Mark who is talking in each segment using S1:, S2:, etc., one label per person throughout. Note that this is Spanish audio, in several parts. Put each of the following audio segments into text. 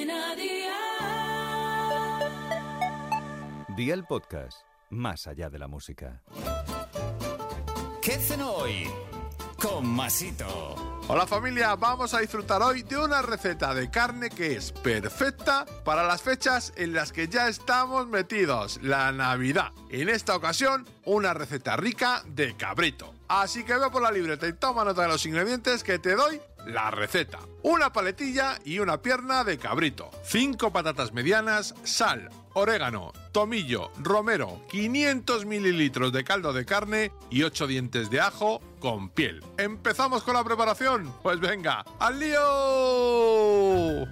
S1: Cadena Dial.
S2: Día el podcast, más allá de la música.
S3: ¿Qué cenó hoy? Con Masito.
S4: Hola familia, vamos a disfrutar hoy de una receta de carne que es perfecta para las fechas en las que ya estamos metidos, la Navidad. En esta ocasión, una receta rica de cabrito. Así que ve por la libreta y toma nota de los ingredientes que te doy la receta. Una paletilla y una pierna de cabrito, 5 patatas medianas, sal, orégano, tomillo, romero, 500 mililitros de caldo de carne y 8 dientes de ajo con piel. ¿Empezamos con la preparación? Pues venga, ¡al lío!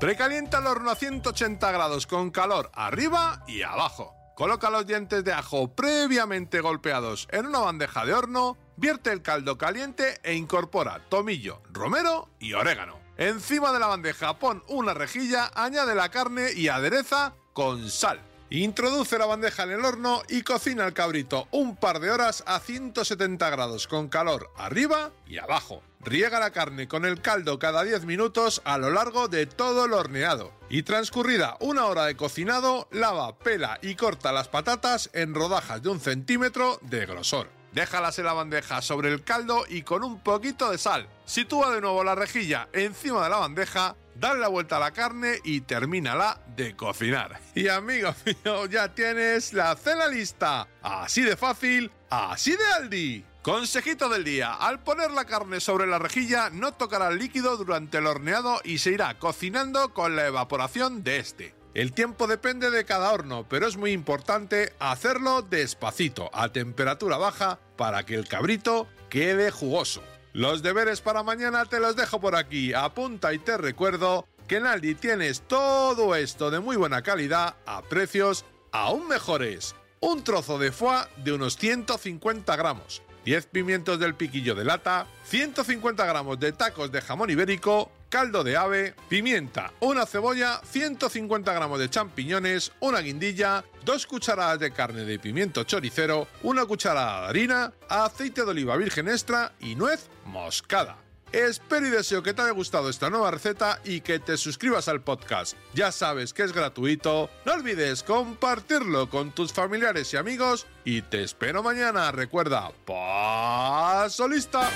S4: Precalienta el horno a 180 grados con calor arriba y abajo. Coloca los dientes de ajo previamente golpeados en una bandeja de horno, vierte el caldo caliente e incorpora tomillo, romero y orégano. Encima de la bandeja pon una rejilla, añade la carne y adereza con sal. Introduce la bandeja en el horno y cocina el cabrito un par de horas a 170 grados con calor arriba y abajo. Riega la carne con el caldo cada 10 minutos a lo largo de todo el horneado. Y transcurrida una hora de cocinado, lava, pela y corta las patatas en rodajas de un centímetro de grosor. Déjalas en la bandeja sobre el caldo y con un poquito de sal. Sitúa de nuevo la rejilla encima de la bandeja, dale la vuelta a la carne y termínala de cocinar. Y amigo mío, ya tienes la cena lista. Así de fácil, así de Aldi. Consejito del día, al poner la carne sobre la rejilla no tocará el líquido durante el horneado y se irá cocinando con la evaporación de este. El tiempo depende de cada horno, pero es muy importante hacerlo despacito, a temperatura baja, para que el cabrito quede jugoso. Los deberes para mañana te los dejo por aquí. Apunta y te recuerdo que en Aldi tienes todo esto de muy buena calidad a precios aún mejores. Un trozo de foie de unos 150 gramos, 10 pimientos del piquillo de lata, 150 gramos de tacos de jamón ibérico, caldo de ave, pimienta, una cebolla, 150 gramos de champiñones, una guindilla, dos cucharadas de carne de pimiento choricero, una cucharada de harina, aceite de oliva virgen extra y nuez moscada. Espero y deseo que te haya gustado esta nueva receta y que te suscribas al podcast. Ya sabes que es gratuito. No olvides compartirlo con tus familiares y amigos y te espero mañana. Recuerda, paso lista.